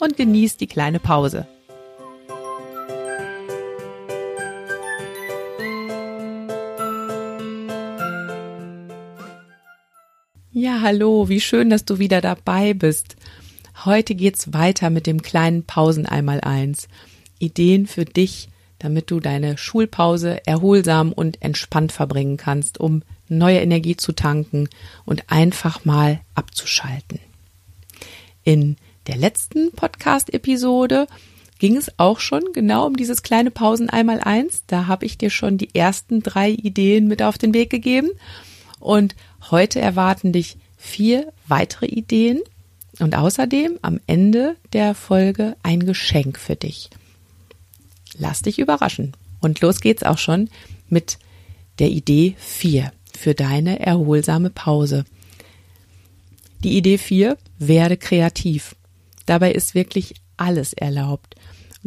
und genieß die kleine Pause. Ja, hallo, wie schön, dass du wieder dabei bist. Heute geht's weiter mit dem kleinen Pausen einmal eins. Ideen für dich, damit du deine Schulpause erholsam und entspannt verbringen kannst, um neue Energie zu tanken und einfach mal abzuschalten. In der letzten Podcast-Episode ging es auch schon genau um dieses kleine Pausen einmal eins. Da habe ich dir schon die ersten drei Ideen mit auf den Weg gegeben. Und heute erwarten dich vier weitere Ideen und außerdem am Ende der Folge ein Geschenk für dich. Lass dich überraschen. Und los geht's auch schon mit der Idee vier für deine erholsame Pause. Die Idee vier: werde kreativ. Dabei ist wirklich alles erlaubt.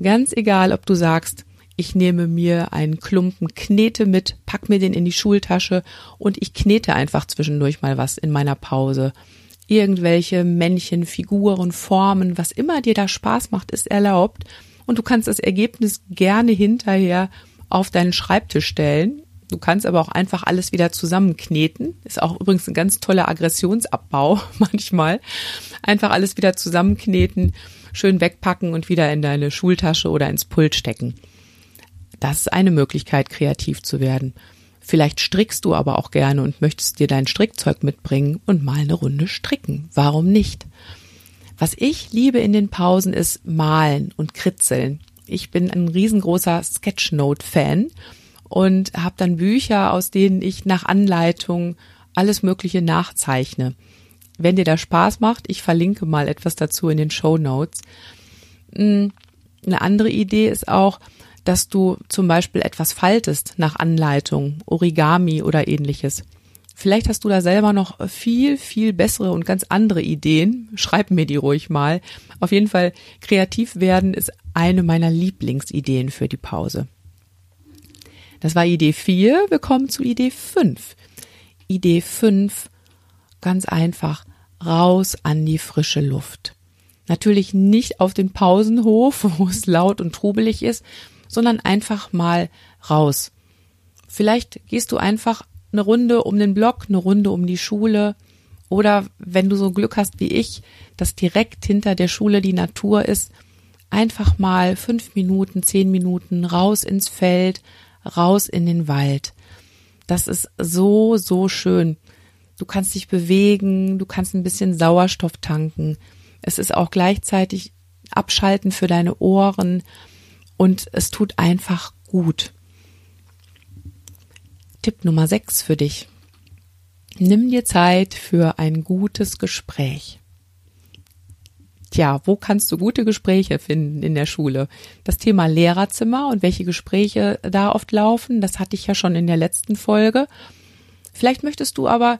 Ganz egal, ob du sagst, ich nehme mir einen Klumpen Knete mit, pack mir den in die Schultasche und ich knete einfach zwischendurch mal was in meiner Pause. Irgendwelche Männchen, Figuren, Formen, was immer dir da Spaß macht, ist erlaubt. Und du kannst das Ergebnis gerne hinterher auf deinen Schreibtisch stellen. Du kannst aber auch einfach alles wieder zusammenkneten. Ist auch übrigens ein ganz toller Aggressionsabbau manchmal einfach alles wieder zusammenkneten, schön wegpacken und wieder in deine Schultasche oder ins Pult stecken. Das ist eine Möglichkeit, kreativ zu werden. Vielleicht strickst du aber auch gerne und möchtest dir dein Strickzeug mitbringen und mal eine Runde stricken. Warum nicht? Was ich liebe in den Pausen ist malen und kritzeln. Ich bin ein riesengroßer Sketchnote-Fan und habe dann Bücher, aus denen ich nach Anleitung alles Mögliche nachzeichne wenn dir das Spaß macht, ich verlinke mal etwas dazu in den Show Notes. Hm, eine andere Idee ist auch, dass du zum Beispiel etwas faltest nach Anleitung, Origami oder ähnliches. Vielleicht hast du da selber noch viel, viel bessere und ganz andere Ideen. Schreib mir die ruhig mal. Auf jeden Fall, kreativ werden ist eine meiner Lieblingsideen für die Pause. Das war Idee 4. Wir kommen zu Idee 5. Idee 5 ganz einfach raus an die frische Luft. Natürlich nicht auf den Pausenhof, wo es laut und trubelig ist, sondern einfach mal raus. Vielleicht gehst du einfach eine Runde um den Block, eine Runde um die Schule oder wenn du so Glück hast wie ich, dass direkt hinter der Schule die Natur ist, einfach mal fünf Minuten, zehn Minuten raus ins Feld, raus in den Wald. Das ist so, so schön. Du kannst dich bewegen, du kannst ein bisschen Sauerstoff tanken. Es ist auch gleichzeitig abschalten für deine Ohren und es tut einfach gut. Tipp Nummer 6 für dich. Nimm dir Zeit für ein gutes Gespräch. Tja, wo kannst du gute Gespräche finden in der Schule? Das Thema Lehrerzimmer und welche Gespräche da oft laufen, das hatte ich ja schon in der letzten Folge. Vielleicht möchtest du aber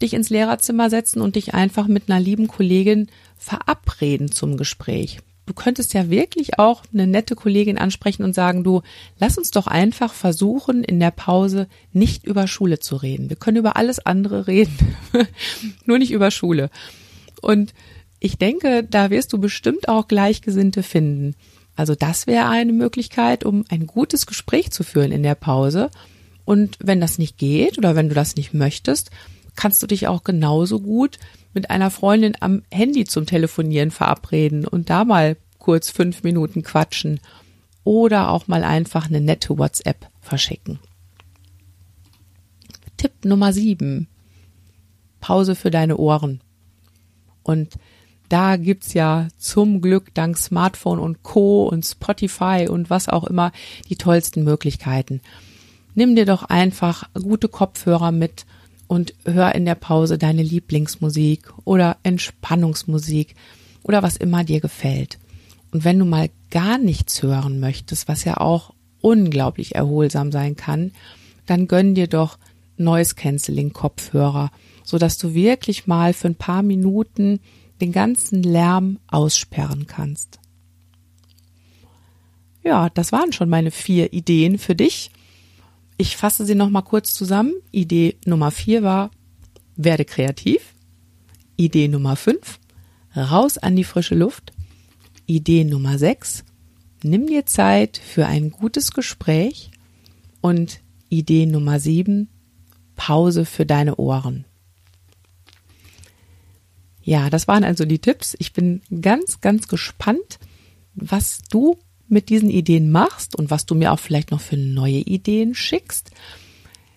dich ins Lehrerzimmer setzen und dich einfach mit einer lieben Kollegin verabreden zum Gespräch. Du könntest ja wirklich auch eine nette Kollegin ansprechen und sagen, du, lass uns doch einfach versuchen, in der Pause nicht über Schule zu reden. Wir können über alles andere reden, nur nicht über Schule. Und ich denke, da wirst du bestimmt auch Gleichgesinnte finden. Also das wäre eine Möglichkeit, um ein gutes Gespräch zu führen in der Pause. Und wenn das nicht geht oder wenn du das nicht möchtest, kannst du dich auch genauso gut mit einer Freundin am Handy zum Telefonieren verabreden und da mal kurz fünf Minuten quatschen oder auch mal einfach eine nette WhatsApp verschicken. Tipp Nummer sieben. Pause für deine Ohren. Und da gibt's ja zum Glück dank Smartphone und Co. und Spotify und was auch immer die tollsten Möglichkeiten. Nimm dir doch einfach gute Kopfhörer mit und hör in der Pause deine Lieblingsmusik oder Entspannungsmusik oder was immer dir gefällt. Und wenn du mal gar nichts hören möchtest, was ja auch unglaublich erholsam sein kann, dann gönn dir doch Noise Cancelling Kopfhörer, so dass du wirklich mal für ein paar Minuten den ganzen Lärm aussperren kannst. Ja, das waren schon meine vier Ideen für dich. Ich fasse sie noch mal kurz zusammen. Idee Nummer vier war, werde kreativ. Idee Nummer fünf, raus an die frische Luft. Idee Nummer sechs, nimm dir Zeit für ein gutes Gespräch. Und Idee Nummer sieben, Pause für deine Ohren. Ja, das waren also die Tipps. Ich bin ganz, ganz gespannt, was du mit diesen Ideen machst und was du mir auch vielleicht noch für neue Ideen schickst.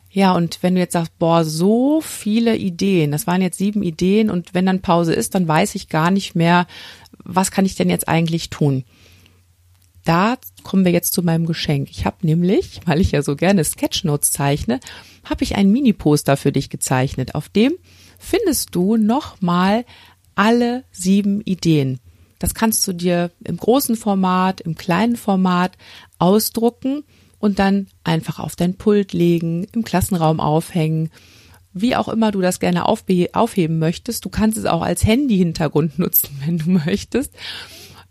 Ja, und wenn du jetzt sagst, boah, so viele Ideen, das waren jetzt sieben Ideen und wenn dann Pause ist, dann weiß ich gar nicht mehr, was kann ich denn jetzt eigentlich tun? Da kommen wir jetzt zu meinem Geschenk. Ich habe nämlich, weil ich ja so gerne Sketchnotes zeichne, habe ich ein Mini-Poster für dich gezeichnet. Auf dem findest du nochmal alle sieben Ideen. Das kannst du dir im großen Format, im kleinen Format ausdrucken und dann einfach auf dein Pult legen, im Klassenraum aufhängen, wie auch immer du das gerne aufheben möchtest. Du kannst es auch als Handy-Hintergrund nutzen, wenn du möchtest,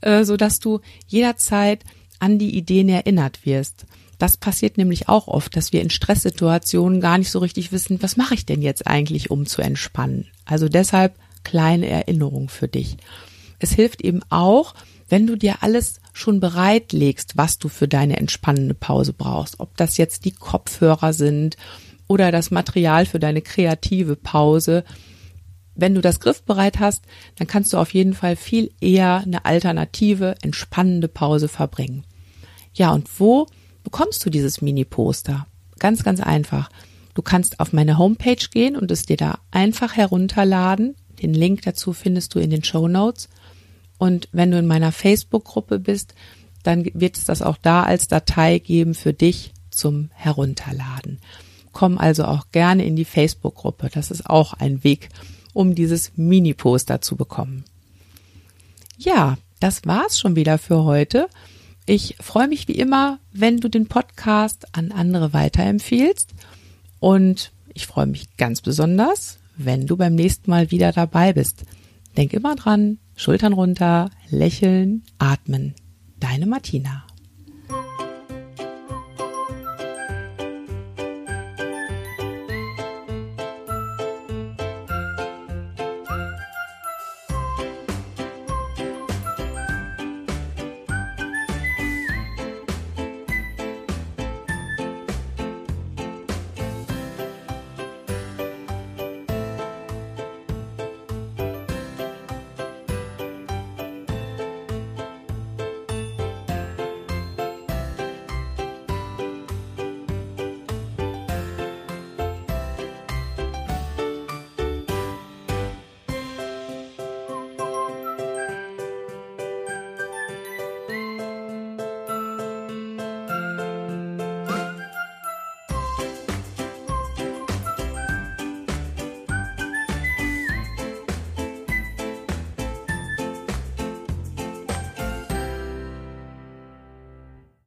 äh, so dass du jederzeit an die Ideen erinnert wirst. Das passiert nämlich auch oft, dass wir in Stresssituationen gar nicht so richtig wissen, was mache ich denn jetzt eigentlich, um zu entspannen. Also deshalb kleine Erinnerung für dich. Es hilft eben auch, wenn du dir alles schon bereitlegst, was du für deine entspannende Pause brauchst. Ob das jetzt die Kopfhörer sind oder das Material für deine kreative Pause. Wenn du das griffbereit hast, dann kannst du auf jeden Fall viel eher eine alternative, entspannende Pause verbringen. Ja, und wo bekommst du dieses Mini-Poster? Ganz, ganz einfach. Du kannst auf meine Homepage gehen und es dir da einfach herunterladen. Den Link dazu findest du in den Show Notes. Und wenn du in meiner Facebook-Gruppe bist, dann wird es das auch da als Datei geben für dich zum Herunterladen. Komm also auch gerne in die Facebook-Gruppe. Das ist auch ein Weg, um dieses Mini-Poster zu bekommen. Ja, das war's schon wieder für heute. Ich freue mich wie immer, wenn du den Podcast an andere weiterempfiehlst. Und ich freue mich ganz besonders, wenn du beim nächsten Mal wieder dabei bist. Denk immer dran, Schultern runter, lächeln, atmen. Deine Martina.